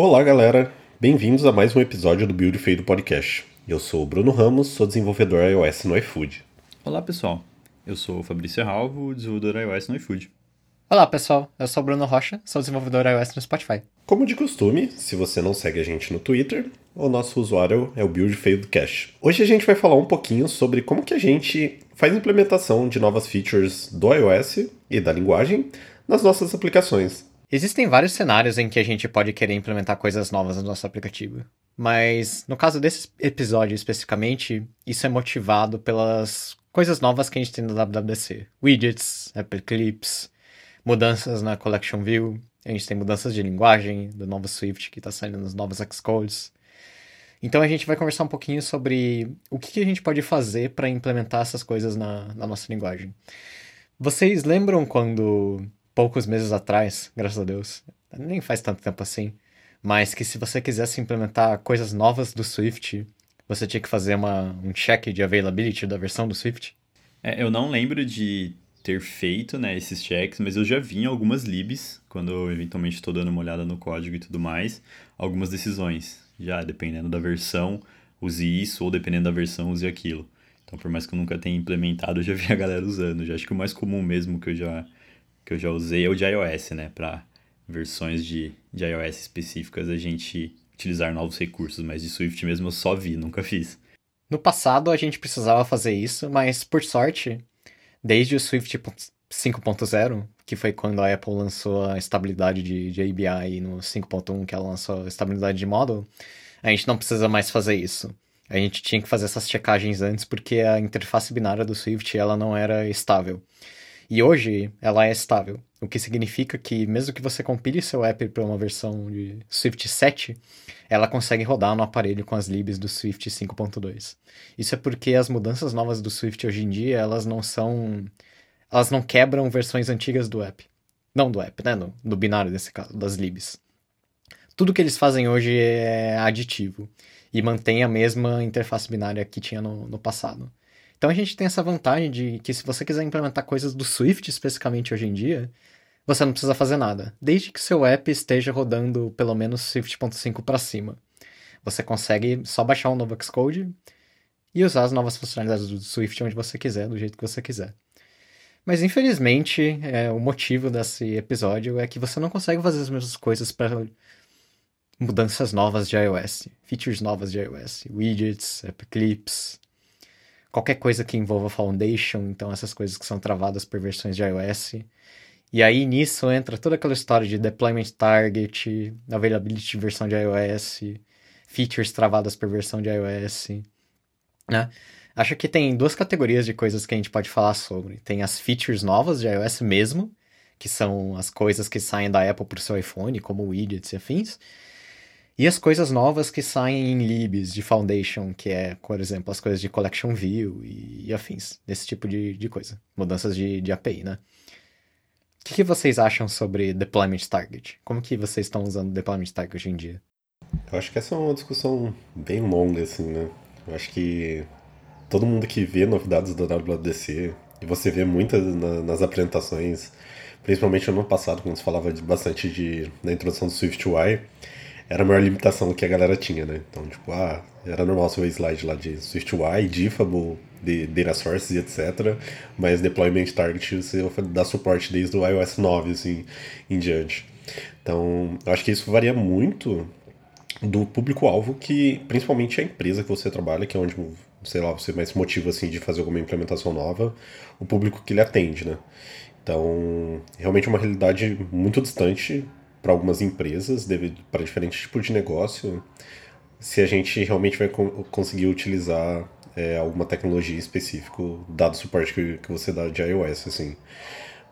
Olá, galera. Bem-vindos a mais um episódio do Build Feio do Podcast. Eu sou o Bruno Ramos, sou desenvolvedor iOS no iFood. Olá, pessoal. Eu sou o Fabrício Ralvo, desenvolvedor iOS no iFood. Olá, pessoal. Eu sou o Bruno Rocha, sou desenvolvedor iOS no Spotify. Como de costume, se você não segue a gente no Twitter, o nosso usuário é o Build Feio do Cache. Hoje a gente vai falar um pouquinho sobre como que a gente faz implementação de novas features do iOS e da linguagem nas nossas aplicações. Existem vários cenários em que a gente pode querer implementar coisas novas no nosso aplicativo. Mas no caso desse episódio especificamente, isso é motivado pelas coisas novas que a gente tem no WWDC. Widgets, Apple Clips, mudanças na Collection View, a gente tem mudanças de linguagem do novo Swift que está saindo nos novos Xcodes. Então a gente vai conversar um pouquinho sobre o que, a gente pode fazer para implementar essas coisas na, na nossa linguagem. Vocês lembram quando poucos meses atrás, graças a Deus, nem faz tanto tempo assim, mas que se você quisesse implementar coisas novas do Swift, você tinha que fazer uma, um check de availability da versão do Swift? É, eu não lembro de ter feito né, esses checks, mas eu já vi em algumas libs, quando eu eventualmente estou dando uma olhada no código e tudo mais, algumas decisões. Já dependendo da versão, use isso, ou dependendo da versão, use aquilo. Então, por mais que eu nunca tenha implementado, eu já vi a galera usando. Já acho que o mais comum mesmo que eu já que eu já usei é o de iOS, né? Para versões de, de iOS específicas a gente utilizar novos recursos, mas de Swift mesmo eu só vi, nunca fiz. No passado a gente precisava fazer isso, mas por sorte, desde o Swift 5.0, que foi quando a Apple lançou a estabilidade de, de ABI no 5.1 que ela lançou a estabilidade de model, a gente não precisa mais fazer isso. A gente tinha que fazer essas checagens antes porque a interface binária do Swift ela não era estável. E hoje ela é estável, o que significa que mesmo que você compile seu app para uma versão de Swift 7, ela consegue rodar no aparelho com as libs do Swift 5.2. Isso é porque as mudanças novas do Swift hoje em dia, elas não são elas não quebram versões antigas do app. Não do app, né, no, no binário desse caso, das libs. Tudo que eles fazem hoje é aditivo e mantém a mesma interface binária que tinha no, no passado. Então a gente tem essa vantagem de que se você quiser implementar coisas do Swift especificamente hoje em dia, você não precisa fazer nada, desde que seu app esteja rodando pelo menos Swift.5 para cima. Você consegue só baixar um novo Xcode e usar as novas funcionalidades do Swift onde você quiser, do jeito que você quiser. Mas infelizmente, é, o motivo desse episódio é que você não consegue fazer as mesmas coisas para mudanças novas de iOS, features novas de iOS, widgets, app clips, qualquer coisa que envolva Foundation, então essas coisas que são travadas por versões de iOS. E aí nisso entra toda aquela história de deployment target, availability de versão de iOS, features travadas por versão de iOS, né? Acho que tem duas categorias de coisas que a gente pode falar sobre. Tem as features novas de iOS mesmo, que são as coisas que saem da Apple para o seu iPhone, como widgets e afins. E as coisas novas que saem em libs de Foundation, que é, por exemplo, as coisas de Collection View e, e afins, desse tipo de, de coisa. Mudanças de, de API, né? O que, que, vocês acham sobre Deployment Target? Como que vocês estão usando Deployment Target hoje em dia? Eu acho que essa é uma discussão bem longa, assim, né? Eu acho que todo mundo que vê novidades do WWDC, e você vê muitas na, nas apresentações, principalmente no ano passado, quando se falava de, bastante de, na introdução do SwiftUI, era a maior limitação que a galera tinha, né? Então, tipo, ah, era normal ver slide lá de SwiftUI, Diffable, de data sources e etc. Mas deployment target você dá suporte desde o iOS 9, assim, em diante. Então, eu acho que isso varia muito do público-alvo que, principalmente a empresa que você trabalha, que é onde, sei lá, você mais motiva, assim, de fazer alguma implementação nova, o público que ele atende, né? Então, realmente é uma realidade muito distante para algumas empresas, para diferentes tipos de negócio, se a gente realmente vai co conseguir utilizar é, alguma tecnologia específica, dado o suporte que, que você dá de iOS, assim.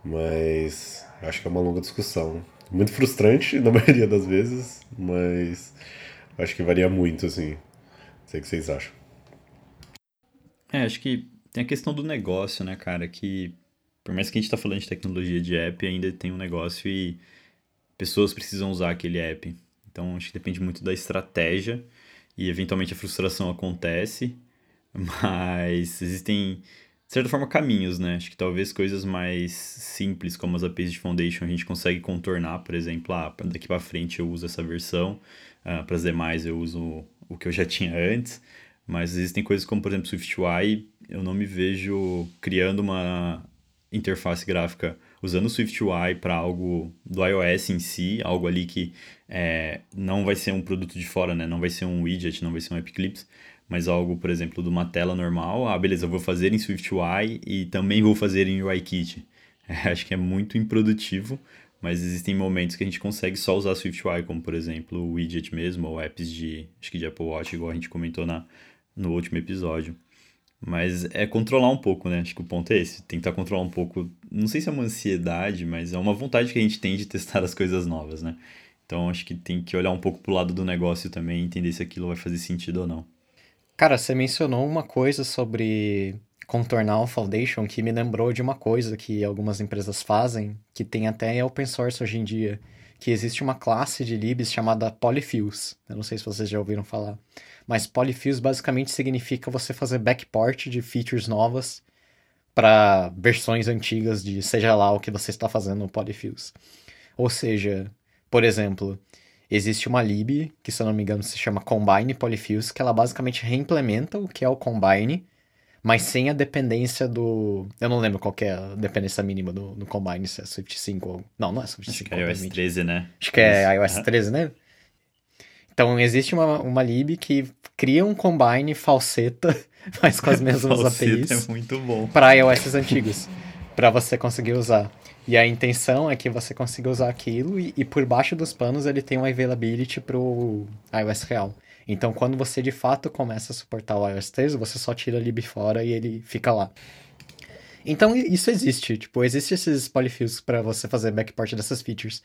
Mas acho que é uma longa discussão. Muito frustrante na maioria das vezes, mas acho que varia muito, assim. Não sei o que vocês acham. É, acho que tem a questão do negócio, né, cara? Que por mais que a gente tá falando de tecnologia de app, ainda tem um negócio e pessoas precisam usar aquele app. Então acho que depende muito da estratégia e eventualmente a frustração acontece, mas existem de certa forma, caminhos, né? Acho que talvez coisas mais simples, como as APIs de Foundation, a gente consegue contornar, por exemplo, ah, daqui para frente eu uso essa versão, ah, para as demais eu uso o que eu já tinha antes, mas existem coisas como, por exemplo, SwiftUI, eu não me vejo criando uma interface gráfica usando o SwiftUI para algo do iOS em si, algo ali que é, não vai ser um produto de fora, né? Não vai ser um widget, não vai ser um App Clips, mas algo, por exemplo, de uma tela normal, ah, beleza, eu vou fazer em SwiftUI e também vou fazer em UIKit. É, acho que é muito improdutivo, mas existem momentos que a gente consegue só usar SwiftUI, como por exemplo o widget mesmo, ou apps de, acho que de Apple Watch, igual a gente comentou na, no último episódio. Mas é controlar um pouco, né? Acho que o ponto é esse, tentar controlar um pouco, não sei se é uma ansiedade, mas é uma vontade que a gente tem de testar as coisas novas, né? Então acho que tem que olhar um pouco pro lado do negócio também, entender se aquilo vai fazer sentido ou não. Cara, você mencionou uma coisa sobre contornar o Foundation que me lembrou de uma coisa que algumas empresas fazem, que tem até open source hoje em dia, que existe uma classe de libs chamada Polyfills. Eu não sei se vocês já ouviram falar. Mas Polyfills basicamente significa você fazer backport de features novas para versões antigas de seja lá o que você está fazendo no Polyfills. Ou seja, por exemplo, existe uma lib, que se eu não me engano se chama Combine Polyfills, que ela basicamente reimplementa o que é o Combine, mas sem a dependência do... Eu não lembro qual é a dependência mínima do, do Combine, se é Swift 5 ou... Não, não é Swift Acho 5. que é iOS 13, né? Acho que é iOS 13, né? Então, existe uma, uma lib que cria um Combine falseta, mas com as mesmas APIs. é muito bom. Para iOS antigos, para você conseguir usar. E a intenção é que você consiga usar aquilo e, e por baixo dos panos ele tem um availability pro iOS real. Então, quando você de fato começa a suportar o iOS 13, você só tira a lib fora e ele fica lá. Então, isso existe. Tipo, existe esses polyfills para você fazer backport dessas features.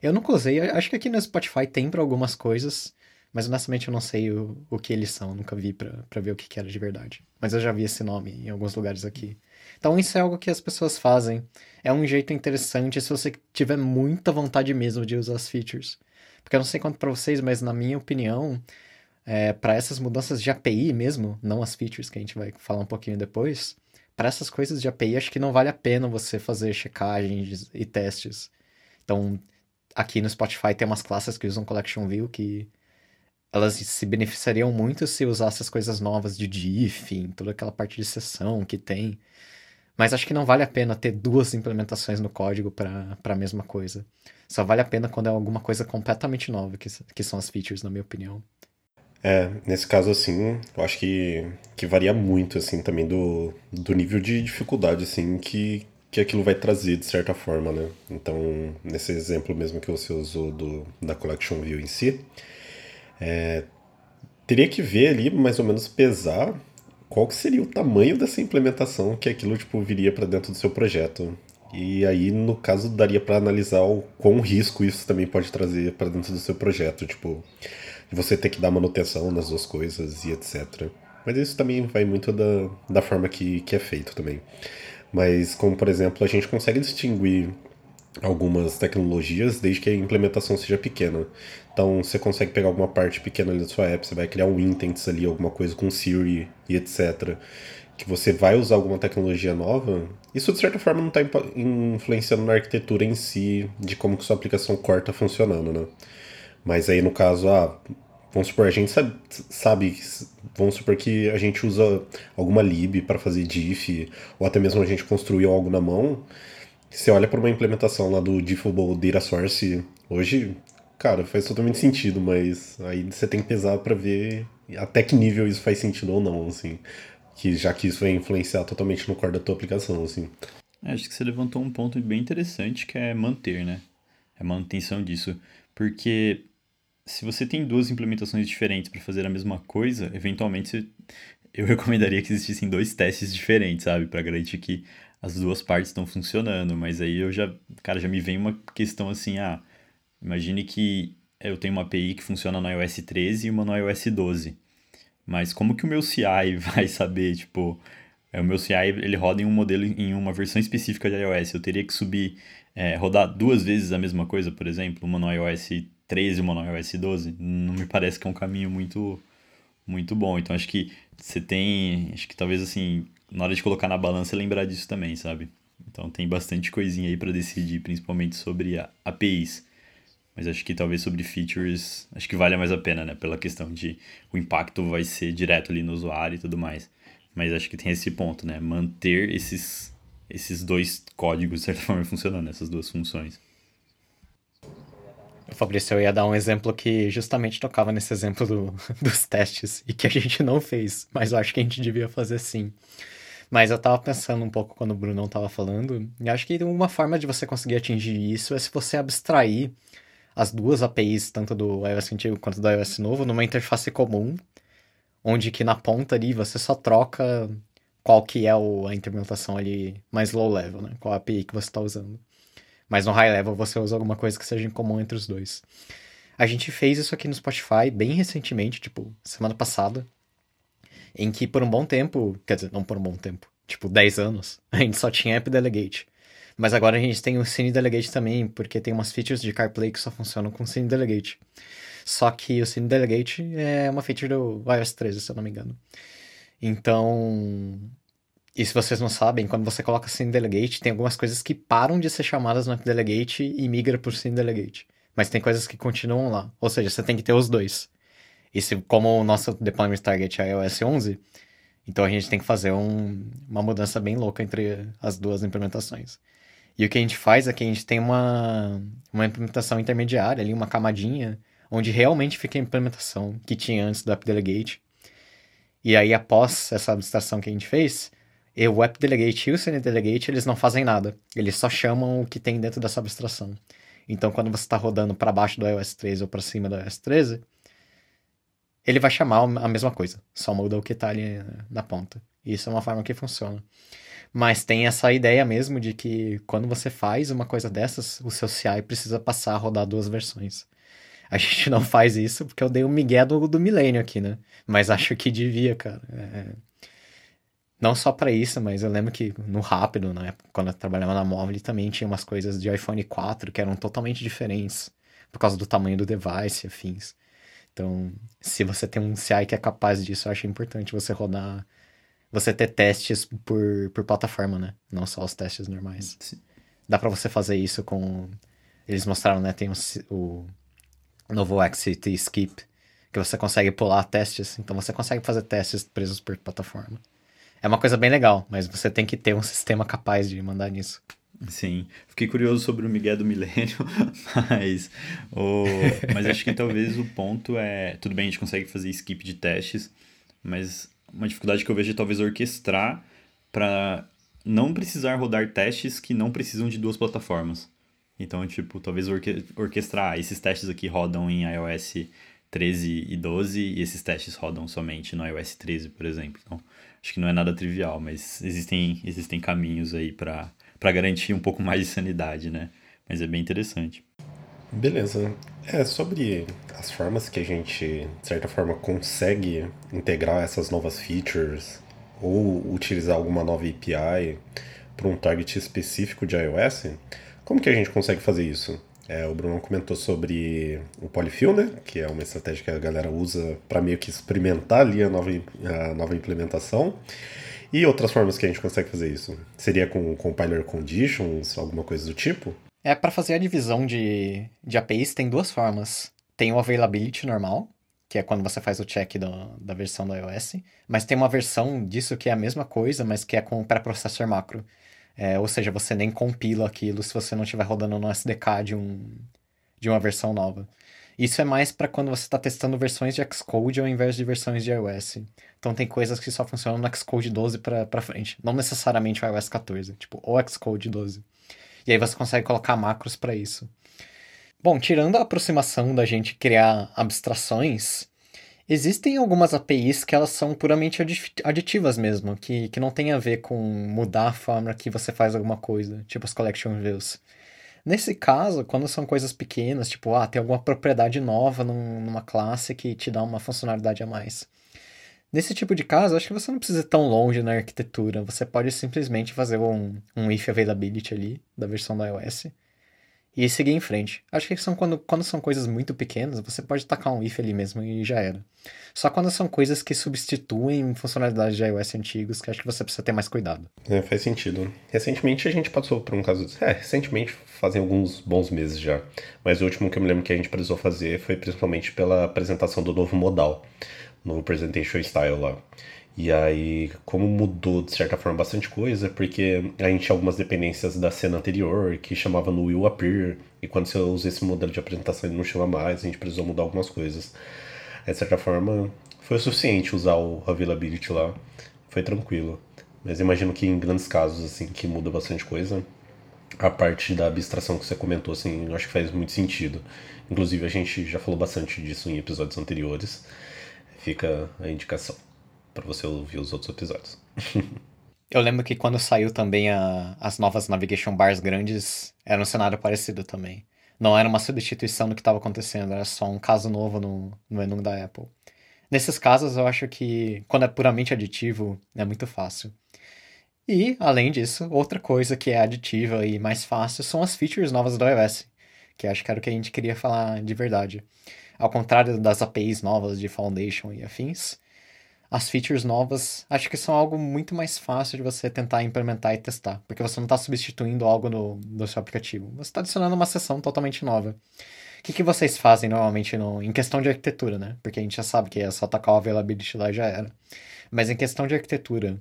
Eu nunca usei, acho que aqui no Spotify tem para algumas coisas, mas honestamente eu não sei o, o que eles são, nunca vi para ver o que, que era de verdade. Mas eu já vi esse nome em alguns lugares aqui. Então isso é algo que as pessoas fazem. É um jeito interessante se você tiver muita vontade mesmo de usar as features. Porque eu não sei quanto para vocês, mas na minha opinião, é, para essas mudanças de API mesmo, não as features que a gente vai falar um pouquinho depois, para essas coisas de API, acho que não vale a pena você fazer checagens e testes. Então, aqui no Spotify tem umas classes que usam Collection View que elas se beneficiariam muito se usasse as coisas novas de diff, toda aquela parte de sessão que tem. Mas acho que não vale a pena ter duas implementações no código para a mesma coisa. Só vale a pena quando é alguma coisa completamente nova, que, que são as features, na minha opinião. É, nesse caso, assim, eu acho que, que varia muito, assim, também do, do nível de dificuldade, assim, que, que aquilo vai trazer, de certa forma, né? Então, nesse exemplo mesmo que você usou do, da Collection View em si, é, teria que ver ali, mais ou menos, pesar qual que seria o tamanho dessa implementação que aquilo tipo viria para dentro do seu projeto. E aí, no caso, daria para analisar o quão risco isso também pode trazer para dentro do seu projeto, tipo, você ter que dar manutenção nas duas coisas e etc. Mas isso também vai muito da, da forma que, que é feito também. Mas, como por exemplo, a gente consegue distinguir algumas tecnologias desde que a implementação seja pequena. Então você consegue pegar alguma parte pequena ali da sua app, você vai criar um intents ali, alguma coisa com Siri e etc. Que você vai usar alguma tecnologia nova. Isso de certa forma não está influenciando na arquitetura em si de como que sua aplicação core está funcionando, né? Mas aí no caso, ah, vamos supor, a gente sabe, sabe vamos supor que a gente usa alguma lib para fazer diff, ou até mesmo a gente construiu algo na mão. Você olha para uma implementação lá do Diffable Data Source hoje, cara, faz totalmente sentido, mas aí você tem que pesar para ver até que nível isso faz sentido ou não, assim. Que já que isso vai influenciar totalmente no core da tua aplicação, assim. É, acho que você levantou um ponto bem interessante que é manter, né? É a manutenção disso. Porque se você tem duas implementações diferentes para fazer a mesma coisa, eventualmente eu recomendaria que existissem dois testes diferentes, sabe? para garantir que as duas partes estão funcionando. Mas aí eu já, cara, já me vem uma questão assim, ah, Imagine que eu tenho uma API que funciona no iOS 13 e uma no iOS 12. Mas como que o meu CI vai saber, tipo, é, o meu CI ele roda em um modelo, em uma versão específica de iOS. Eu teria que subir, é, rodar duas vezes a mesma coisa, por exemplo, uma no iOS 13 e uma no iOS 12. Não me parece que é um caminho muito, muito bom. Então acho que você tem, acho que talvez assim, na hora de colocar na balança, lembrar disso também, sabe? Então tem bastante coisinha aí para decidir, principalmente sobre APIs. Mas acho que talvez sobre features, acho que vale mais a pena, né? Pela questão de o impacto vai ser direto ali no usuário e tudo mais. Mas acho que tem esse ponto, né? Manter esses, esses dois códigos, de certa forma, funcionando, essas duas funções. Fabrício, eu ia dar um exemplo que justamente tocava nesse exemplo do, dos testes e que a gente não fez, mas eu acho que a gente devia fazer sim. Mas eu tava pensando um pouco quando o Bruno tava falando, e acho que uma forma de você conseguir atingir isso é se você abstrair as duas APIs, tanto do iOS antigo quanto do iOS novo, numa interface comum, onde que na ponta ali você só troca qual que é o, a implementação ali mais low level, né? Qual API que você está usando. Mas no high level você usa alguma coisa que seja em comum entre os dois. A gente fez isso aqui no Spotify bem recentemente, tipo, semana passada, em que por um bom tempo, quer dizer, não por um bom tempo, tipo 10 anos, a gente só tinha App Delegate. Mas agora a gente tem o Cine Delegate também, porque tem umas features de CarPlay que só funcionam com Cine Delegate. Só que o Cine Delegate é uma feature do iOS 13, se eu não me engano. Então, e se vocês não sabem, quando você coloca Cine Delegate, tem algumas coisas que param de ser chamadas no Delegate e migra por Cine Delegate. Mas tem coisas que continuam lá. Ou seja, você tem que ter os dois. E se, como o nosso deployment target é iOS 11, então a gente tem que fazer um, uma mudança bem louca entre as duas implementações. E o que a gente faz é que a gente tem uma, uma implementação intermediária ali, uma camadinha, onde realmente fica a implementação que tinha antes do App Delegate. E aí, após essa abstração que a gente fez, o App Delegate e o CN Delegate, eles não fazem nada. Eles só chamam o que tem dentro dessa abstração. Então, quando você está rodando para baixo do iOS 13 ou para cima do iOS 13, ele vai chamar a mesma coisa, só muda o que está ali na ponta. Isso é uma forma que funciona. Mas tem essa ideia mesmo de que quando você faz uma coisa dessas, o seu CI precisa passar a rodar duas versões. A gente não faz isso porque eu dei um migué do, do milênio aqui, né? Mas acho que devia, cara. É... Não só para isso, mas eu lembro que no Rápido, época, quando eu trabalhava na móvel, também tinha umas coisas de iPhone 4 que eram totalmente diferentes por causa do tamanho do device e afins. Então, se você tem um CI que é capaz disso, eu acho importante você rodar você ter testes por, por plataforma, né? Não só os testes normais. Sim. Dá para você fazer isso com. Eles mostraram, né? Tem o, o novo Exit Skip, que você consegue pular testes. Então você consegue fazer testes presos por plataforma. É uma coisa bem legal, mas você tem que ter um sistema capaz de mandar nisso. Sim, fiquei curioso sobre o Miguel do Milênio, mas, o, mas acho que talvez o ponto é. Tudo bem, a gente consegue fazer skip de testes, mas uma dificuldade que eu vejo é talvez orquestrar para não precisar rodar testes que não precisam de duas plataformas. Então, tipo, talvez orque orquestrar, esses testes aqui rodam em iOS 13 e 12 e esses testes rodam somente no iOS 13, por exemplo. Então, acho que não é nada trivial, mas existem, existem caminhos aí para garantir um pouco mais de sanidade, né? Mas é bem interessante. Beleza. É, sobre as formas que a gente, de certa forma, consegue integrar essas novas features ou utilizar alguma nova API para um target específico de iOS, como que a gente consegue fazer isso? É, o Bruno comentou sobre o polyfill, né? Que é uma estratégia que a galera usa para meio que experimentar ali a nova, a nova implementação. E outras formas que a gente consegue fazer isso? Seria com compiler conditions, alguma coisa do tipo? É, para fazer a divisão de, de APIs tem duas formas. Tem o availability normal, que é quando você faz o check do, da versão do iOS, mas tem uma versão disso que é a mesma coisa, mas que é com o pré-processor macro. É, ou seja, você nem compila aquilo se você não estiver rodando no SDK de, um, de uma versão nova. Isso é mais para quando você está testando versões de Xcode ao invés de versões de iOS. Então tem coisas que só funcionam no Xcode 12 para frente, não necessariamente o iOS 14, tipo o Xcode 12. E aí você consegue colocar macros para isso. Bom, tirando a aproximação da gente criar abstrações, existem algumas APIs que elas são puramente aditivas mesmo, que, que não tem a ver com mudar a forma que você faz alguma coisa, tipo as collection views. Nesse caso, quando são coisas pequenas, tipo, ah, tem alguma propriedade nova num, numa classe que te dá uma funcionalidade a mais. Nesse tipo de caso, acho que você não precisa ir tão longe na arquitetura. Você pode simplesmente fazer um, um if availability ali da versão da iOS. e seguir em frente. Acho que são quando, quando são coisas muito pequenas, você pode tacar um if ali mesmo e já era. Só quando são coisas que substituem funcionalidades de iOS antigos, que acho que você precisa ter mais cuidado. É, faz sentido. Recentemente a gente passou por um caso. É, recentemente fazem alguns bons meses já. Mas o último que eu me lembro que a gente precisou fazer foi principalmente pela apresentação do novo modal, no Presentation Style lá. E aí, como mudou de certa forma bastante coisa, porque a gente tinha algumas dependências da cena anterior que chamava no Will Appear, e quando você usa esse modelo de apresentação ele não chama mais, a gente precisou mudar algumas coisas. De certa forma, foi o suficiente usar o Availability lá, foi tranquilo. Mas imagino que em grandes casos, assim, que muda bastante coisa, a parte da abstração que você comentou, assim, eu acho que faz muito sentido. Inclusive, a gente já falou bastante disso em episódios anteriores. Fica a indicação para você ouvir os outros episódios. Eu lembro que quando saiu também a, as novas navigation bars grandes, era um cenário parecido também. Não era uma substituição do que estava acontecendo, era só um caso novo no, no menu da Apple. Nesses casos, eu acho que quando é puramente aditivo, é muito fácil. E, além disso, outra coisa que é aditiva e mais fácil são as features novas do iOS, que acho que era o que a gente queria falar de verdade. Ao contrário das APIs novas de Foundation e afins, as features novas, acho que são algo muito mais fácil de você tentar implementar e testar, porque você não está substituindo algo no, no seu aplicativo, você está adicionando uma seção totalmente nova. O que, que vocês fazem normalmente no, em questão de arquitetura, né? Porque a gente já sabe que é só tacar o availability lá e já era. Mas em questão de arquitetura,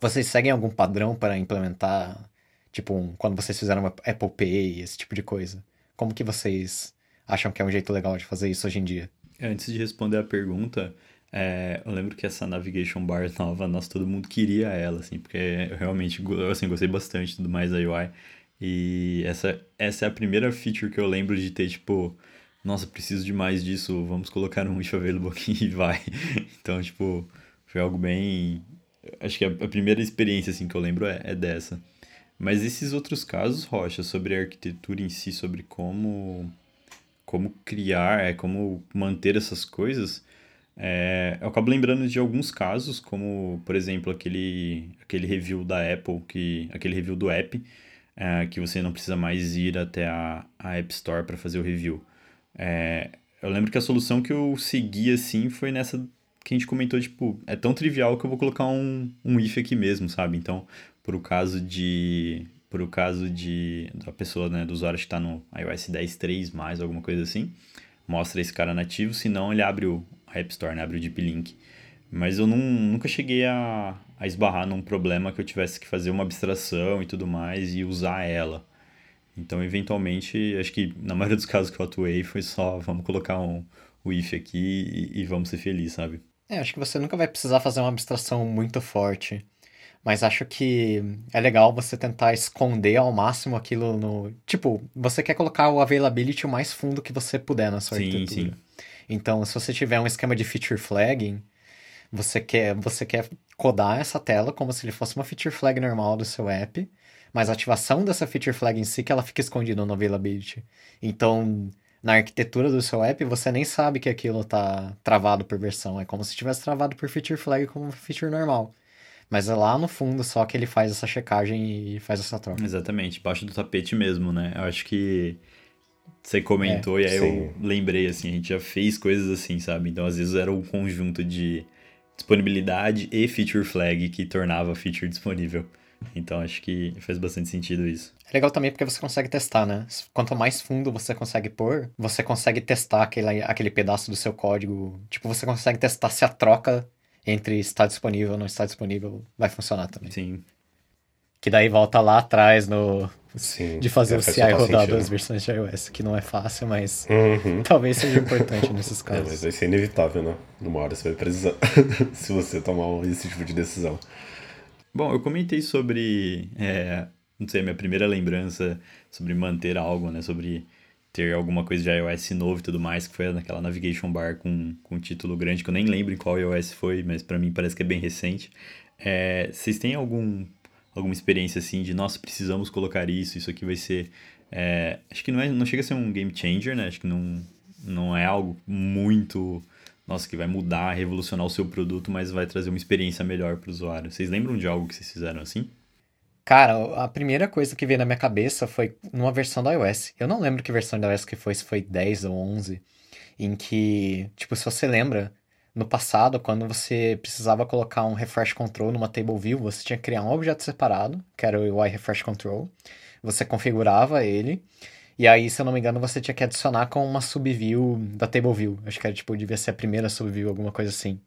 vocês seguem algum padrão para implementar, tipo, um, quando vocês fizeram uma Apple Pay, esse tipo de coisa? Como que vocês acham que é um jeito legal de fazer isso hoje em dia? Antes de responder a pergunta, é, eu lembro que essa navigation bar nova, nós todo mundo queria ela, assim, porque eu realmente assim, gostei bastante do mais da UI. E essa, essa é a primeira feature que eu lembro de ter, tipo, nossa, preciso de mais disso, vamos colocar um if available aqui e vai. Então, tipo, foi algo bem. Acho que a, a primeira experiência, assim, que eu lembro é, é dessa. Mas esses outros casos, Rocha, sobre a arquitetura em si, sobre como, como criar, é, como manter essas coisas é, eu acabo lembrando de alguns casos, como, por exemplo, aquele, aquele review da Apple, que, aquele review do app, é, que você não precisa mais ir até a, a App Store para fazer o review. É, eu lembro que a solução que eu segui, assim, foi nessa que a gente comentou, tipo, é tão trivial que eu vou colocar um, um if aqui mesmo, sabe? Então, por o caso de... Por o caso de... Da pessoa, né, do usuário que está no iOS 10.3+, mais alguma coisa assim, mostra esse cara nativo, senão ele abre o, App Store, né? Abre o Deep Link. Mas eu não, nunca cheguei a, a esbarrar num problema que eu tivesse que fazer uma abstração e tudo mais e usar ela. Então, eventualmente, acho que na maioria dos casos que eu atuei foi só vamos colocar um, o if aqui e, e vamos ser felizes, sabe? É, acho que você nunca vai precisar fazer uma abstração muito forte. Mas acho que é legal você tentar esconder ao máximo aquilo no. Tipo, você quer colocar o availability o mais fundo que você puder na sua sim, arquitetura. Sim. Então, se você tiver um esquema de feature flagging, você quer, você quer codar essa tela como se ele fosse uma feature flag normal do seu app, mas a ativação dessa feature flag em si que ela fica escondida no availability. Então, na arquitetura do seu app, você nem sabe que aquilo está travado por versão. É como se tivesse travado por feature flag como feature normal. Mas é lá no fundo só que ele faz essa checagem e faz essa troca. Exatamente, baixo do tapete mesmo, né? Eu acho que você comentou é, e aí sim. eu lembrei, assim, a gente já fez coisas assim, sabe? Então, às vezes era um conjunto de disponibilidade e feature flag que tornava a feature disponível. Então, acho que faz bastante sentido isso. É legal também porque você consegue testar, né? Quanto mais fundo você consegue pôr, você consegue testar aquele, aquele pedaço do seu código. Tipo, você consegue testar se a troca entre está disponível ou não está disponível vai funcionar também. Sim. Que daí volta lá atrás no. Sim, de fazer o CI rodar duas versões de iOS, que não é fácil, mas uhum. talvez seja importante nesses é, casos. É, mas vai ser inevitável, né? Numa hora você vai precisar, se você tomar esse tipo de decisão. Bom, eu comentei sobre, é, não sei, minha primeira lembrança sobre manter algo, né? Sobre ter alguma coisa de iOS novo e tudo mais, que foi naquela navigation bar com, com um título grande, que eu nem lembro em qual iOS foi, mas para mim parece que é bem recente. É, vocês têm algum alguma experiência assim de, nossa, precisamos colocar isso, isso aqui vai ser. É, acho que não, é, não chega a ser um game changer, né? Acho que não, não é algo muito. Nossa, que vai mudar, revolucionar o seu produto, mas vai trazer uma experiência melhor para o usuário. Vocês lembram de algo que vocês fizeram assim? Cara, a primeira coisa que veio na minha cabeça foi numa versão da iOS. Eu não lembro que versão da iOS que foi, se foi 10 ou 11, em que, tipo, se você lembra, no passado, quando você precisava colocar um refresh control numa table view, você tinha que criar um objeto separado, que era o UI refresh control. Você configurava ele, e aí, se eu não me engano, você tinha que adicionar com uma subview da table view. Acho que era, tipo, devia ser a primeira subview, alguma coisa assim.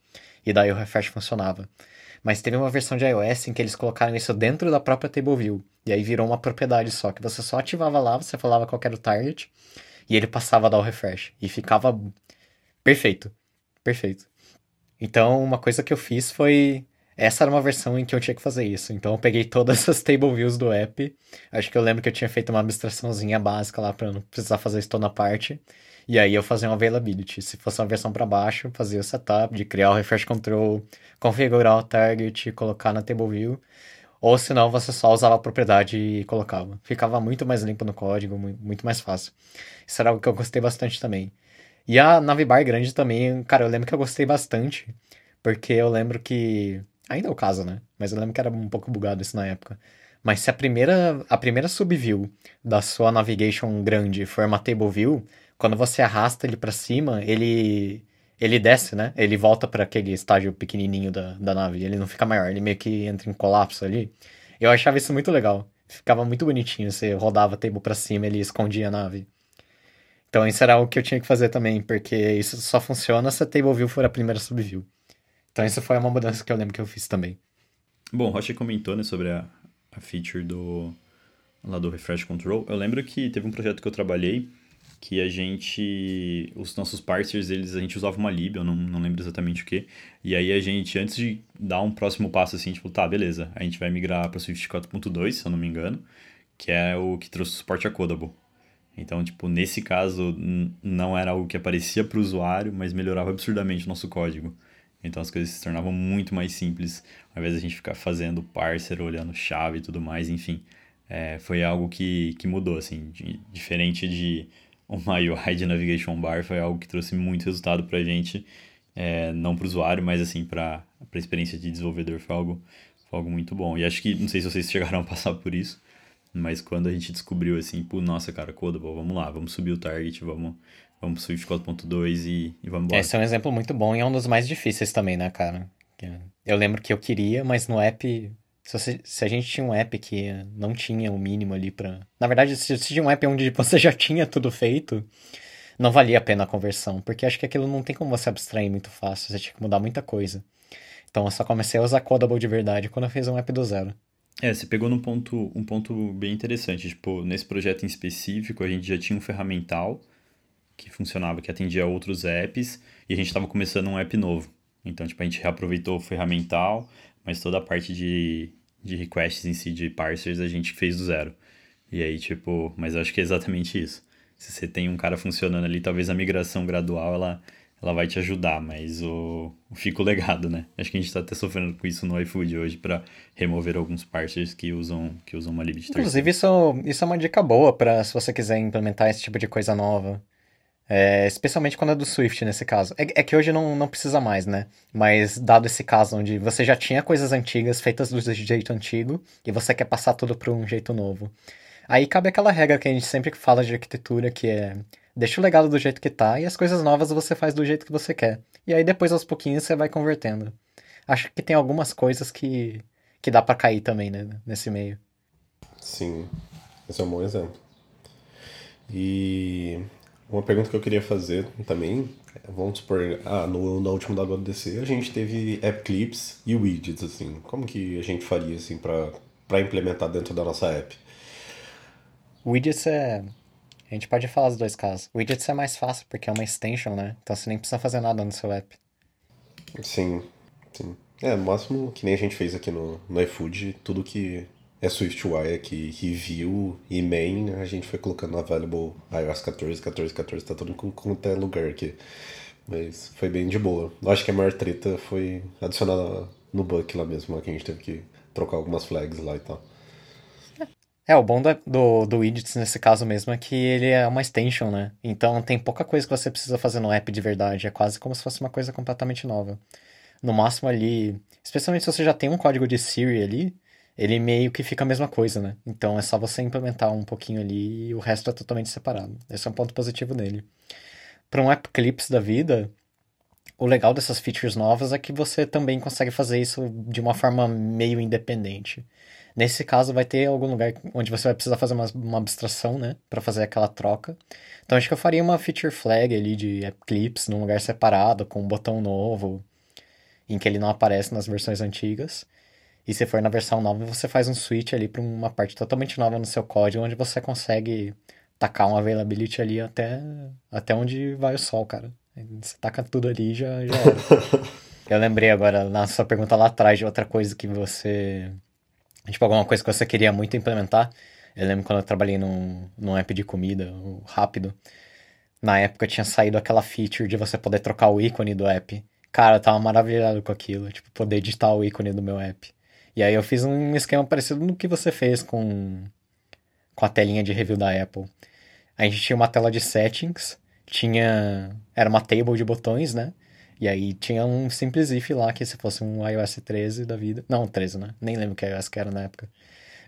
E daí o refresh funcionava. Mas teve uma versão de iOS em que eles colocaram isso dentro da própria table view. E aí virou uma propriedade só, que você só ativava lá, você falava qual era o target, e ele passava a dar o refresh. E ficava perfeito. Perfeito. Então, uma coisa que eu fiz foi. Essa era uma versão em que eu tinha que fazer isso. Então, eu peguei todas as table views do app. Acho que eu lembro que eu tinha feito uma abstraçãozinha básica lá para não precisar fazer isso toda a parte. E aí eu fazia um availability. Se fosse uma versão para baixo, fazia o setup de criar o refresh control, configurar o target, colocar na table view. Ou senão você só usava a propriedade e colocava. Ficava muito mais limpo no código, muito mais fácil. Isso era algo que eu gostei bastante também. E a Navibar grande também, cara, eu lembro que eu gostei bastante. Porque eu lembro que. Ainda é o caso, né? Mas eu lembro que era um pouco bugado isso na época. Mas se a primeira, a primeira subview da sua navigation grande for uma table view, quando você arrasta ele para cima, ele ele desce, né? Ele volta para aquele estágio pequenininho da, da nave. Ele não fica maior, ele meio que entra em colapso ali. Eu achava isso muito legal. Ficava muito bonitinho. Você rodava a table para cima, ele escondia a nave. Então isso era o que eu tinha que fazer também, porque isso só funciona se a table view for a primeira subview. Então isso foi uma mudança que eu lembro que eu fiz também. Bom, Rocha comentou né, sobre a, a feature do lá do refresh control. Eu lembro que teve um projeto que eu trabalhei que a gente, os nossos parsers, eles, a gente usava uma lib, eu não, não lembro exatamente o que, e aí a gente, antes de dar um próximo passo assim, tipo, tá, beleza, a gente vai migrar para Swift 4.2, se eu não me engano, que é o que trouxe suporte a Codable. Então, tipo, nesse caso, não era algo que aparecia para o usuário, mas melhorava absurdamente o nosso código. Então as coisas se tornavam muito mais simples, ao invés de a gente ficar fazendo parser, olhando chave e tudo mais, enfim. É, foi algo que, que mudou, assim, de, diferente de uma UI de Navigation Bar foi algo que trouxe muito resultado para a gente, é, não para o usuário, mas assim para a experiência de desenvolvedor foi algo, foi algo muito bom. E acho que, não sei se vocês chegaram a passar por isso, mas quando a gente descobriu assim, pô, nossa, cara, Codable, vamos lá, vamos subir o target, vamos, vamos pro Swift 4.2 e, e vamos embora. Esse é um exemplo muito bom e é um dos mais difíceis também, né, cara? Eu lembro que eu queria, mas no app se, se, a gente tinha um app que não tinha o um mínimo ali para. Na verdade, se, se tinha um app onde você já tinha tudo feito, não valia a pena a conversão, porque acho que aquilo não tem como você abstrair muito fácil, você tinha que mudar muita coisa. Então eu só comecei a usar Codable de verdade quando eu fiz um app do zero. É, você pegou num ponto, um ponto bem interessante. Tipo, nesse projeto em específico, a gente já tinha um ferramental que funcionava, que atendia outros apps, e a gente estava começando um app novo. Então, tipo, a gente reaproveitou o ferramental, mas toda a parte de, de requests em si, de parsers, a gente fez do zero. E aí, tipo, mas eu acho que é exatamente isso. Se você tem um cara funcionando ali, talvez a migração gradual, ela, ela vai te ajudar, mas o, fica o legado, né? Acho que a gente está até sofrendo com isso no iFood hoje para remover alguns parsers que usam, que usam uma lib de Inclusive, isso, isso é uma dica boa para se você quiser implementar esse tipo de coisa nova. É, especialmente quando é do Swift, nesse caso. É, é, que hoje não, não precisa mais, né? Mas dado esse caso onde você já tinha coisas antigas feitas do jeito antigo e você quer passar tudo para um jeito novo. Aí cabe aquela regra que a gente sempre fala de arquitetura, que é deixa o legado do jeito que tá e as coisas novas você faz do jeito que você quer. E aí depois aos pouquinhos você vai convertendo. Acho que tem algumas coisas que, que dá para cair também, né? Nesse meio. Sim, esse é um bom exemplo. E uma pergunta que eu queria fazer também, vamos supor, ah, no, no último WWDC a gente teve app clips e widgets, assim. Como que a gente faria, assim, para implementar dentro da nossa app? Widgets é... A gente pode falar dos dois casos. Widgets é mais fácil, porque é uma extension, né? Então você nem precisa fazer nada no seu app. Sim, sim. É, no máximo, que nem a gente fez aqui no, no iFood, tudo que é SwiftUI aqui, review e main, a gente foi colocando available iOS 14, 14, 14, tá todo com até lugar aqui. Mas foi bem de boa. Eu acho que a maior treta foi adicionar no bug lá mesmo, que a gente teve que trocar algumas flags lá e tal. É, o bom do, do widgets nesse caso mesmo é que ele é uma extension, né? Então tem pouca coisa que você precisa fazer no app de verdade. É quase como se fosse uma coisa completamente nova. No máximo ali, especialmente se você já tem um código de Siri ali, ele meio que fica a mesma coisa, né? Então é só você implementar um pouquinho ali e o resto é totalmente separado. Esse é um ponto positivo dele. Para um App Clips da vida, o legal dessas features novas é que você também consegue fazer isso de uma forma meio independente. Nesse caso, vai ter algum lugar onde você vai precisar fazer uma, uma abstração, né, para fazer aquela troca. Então, acho que eu faria uma feature flag ali de App Clips num lugar separado, com um botão novo, em que ele não aparece nas versões antigas. E se for na versão nova, você faz um switch ali para uma parte totalmente nova no seu código, onde você consegue tacar um availability ali até, até onde vai o sol, cara. Você taca tudo ali e já, já era. Eu lembrei agora, na sua pergunta lá atrás, de outra coisa que você. Tipo, alguma coisa que você queria muito implementar. Eu lembro quando eu trabalhei num, num app de comida, rápido. Na época tinha saído aquela feature de você poder trocar o ícone do app. Cara, eu tava maravilhado com aquilo. Tipo, poder editar o ícone do meu app. E aí eu fiz um esquema parecido no que você fez com, com a telinha de review da Apple. A gente tinha uma tela de settings, tinha. Era uma table de botões, né? E aí tinha um simples if lá, que se fosse um iOS 13 da vida. Não, 13, né? Nem lembro que iOS que era na época.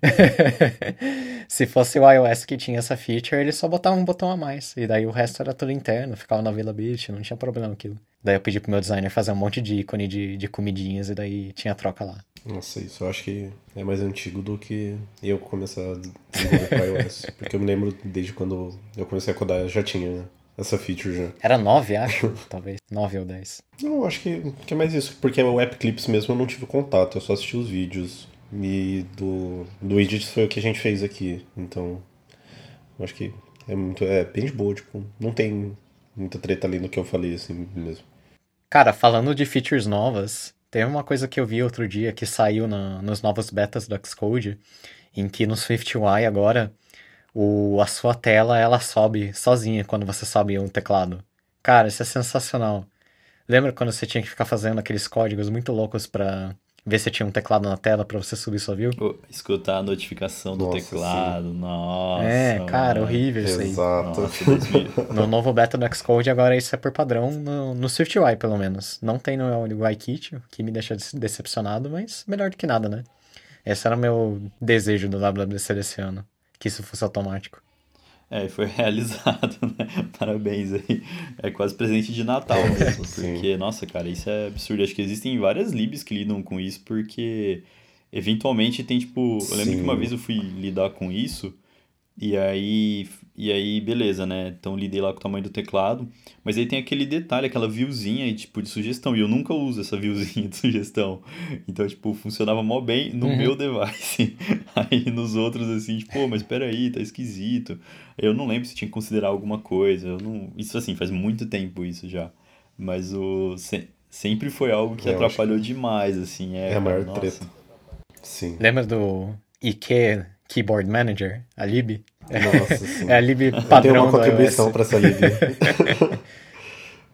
se fosse o iOS que tinha essa feature, ele só botava um botão a mais. E daí o resto era tudo interno, ficava na availability, não tinha problema aquilo. Daí eu pedi pro meu designer fazer um monte de ícone de, de comidinhas e daí tinha troca lá. Nossa, isso eu acho que é mais antigo do que eu começar a desenvolver para iOS. Porque eu me lembro desde quando eu comecei a codar, já tinha essa feature já. Era 9, acho, talvez. 9 ou 10. Não, acho que, que é mais isso. Porque o App Clips mesmo eu não tive contato, eu só assisti os vídeos. E do, do Widgets foi o que a gente fez aqui. Então, eu acho que é muito. É bem de boa, tipo, não tem muita treta ali no que eu falei, assim mesmo. Cara, falando de features novas, Teve uma coisa que eu vi outro dia que saiu na, nos novos betas do Xcode, em que no SwiftUI agora o, a sua tela ela sobe sozinha quando você sobe um teclado. Cara, isso é sensacional. Lembra quando você tinha que ficar fazendo aqueles códigos muito loucos para ver se tinha um teclado na tela para você subir sua view? Escutar a notificação do Nossa, teclado, sim. nossa. É, cara, mano. horrível isso aí. Exato. Nossa, No novo beta do Xcode agora isso é por padrão no, no SwiftUI, pelo menos. Não tem no UIKit, o que me deixa dece- decepcionado, mas melhor do que nada, né? Esse era o meu desejo do WWDC desse ano, que isso fosse automático. É, foi realizado, né? Parabéns aí. É quase presente de Natal mesmo. Sim. Porque, nossa, cara, isso é absurdo. Acho que existem várias libs que lidam com isso, porque eventualmente tem, tipo. Eu lembro Sim. que uma vez eu fui lidar com isso, e aí. E aí, beleza, né? Então lidei lá com o tamanho do teclado. Mas aí tem aquele detalhe, aquela viewzinha, tipo, de sugestão. E eu nunca uso essa viewzinha de sugestão. Então, tipo, funcionava mó bem no Uhum. meu device. Aí nos outros, assim, tipo, pô, mas peraí, tá esquisito. Eu não lembro se tinha que considerar alguma coisa. Eu não... Isso, assim, faz muito tempo isso já. Mas o... se- sempre foi algo que Eu acho atrapalhou demais, assim. É, É a maior nossa. treta. Sim. Lembra do IK Keyboard Manager, a lib? Nossa, sim. É a lib Eu tenho padrão uma contribuição pra essa lib.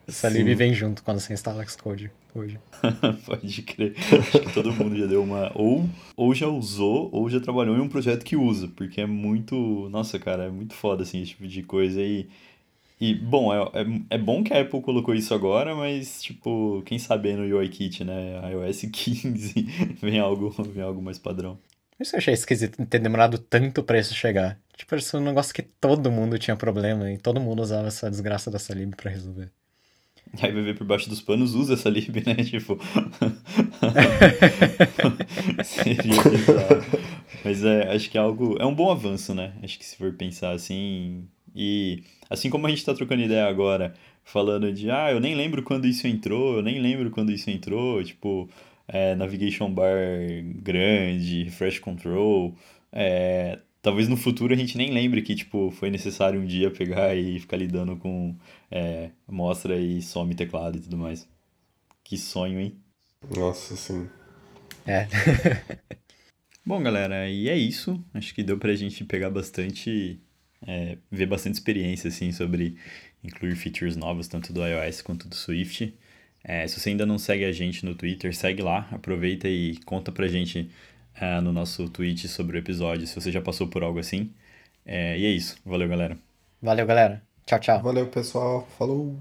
Essa Sim. lib vem junto quando você instala Xcode hoje. Pode crer. Acho que todo mundo já deu uma. Ou, ou já usou, ou já trabalhou em um projeto que usa. Porque é muito. Nossa, cara, é muito foda, assim, esse tipo de coisa. E, e bom, é, é, é bom que a Apple colocou isso agora, mas, tipo, quem sabe no UIKit, né? iOS 15 vem algo, vem algo mais padrão. Isso eu achei esquisito ter demorado tanto pra isso chegar. Tipo, esse é um negócio que todo mundo tinha problema e todo mundo usava essa desgraça dessa lib pra resolver. Aí vai ver por baixo dos panos, usa essa lib, né? Tipo. Seria bizarro. Mas é, acho que é algo. É um bom avanço, né? Acho que se for pensar assim. E assim como a gente tá trocando ideia agora, falando de, ah, eu nem lembro quando isso entrou, eu nem lembro quando isso entrou, tipo, é, navigation bar grande, refresh control. É, talvez no futuro a gente nem lembre que, tipo, foi necessário um dia pegar e ficar lidando com é, mostra e some teclado e tudo mais. Que sonho, hein? Nossa, sim. É. Bom, galera, e é isso. Acho que deu pra gente pegar bastante, é, ver bastante experiência, assim, sobre incluir features novas, tanto do iOS quanto do Swift. É, se você ainda não segue a gente no Twitter, segue lá, aproveita e conta pra gente ah, no nosso tweet sobre o episódio, se você já passou por algo assim. É, e é isso. Valeu, galera. Valeu, galera. Tchau, tchau. Valeu, pessoal. Falou.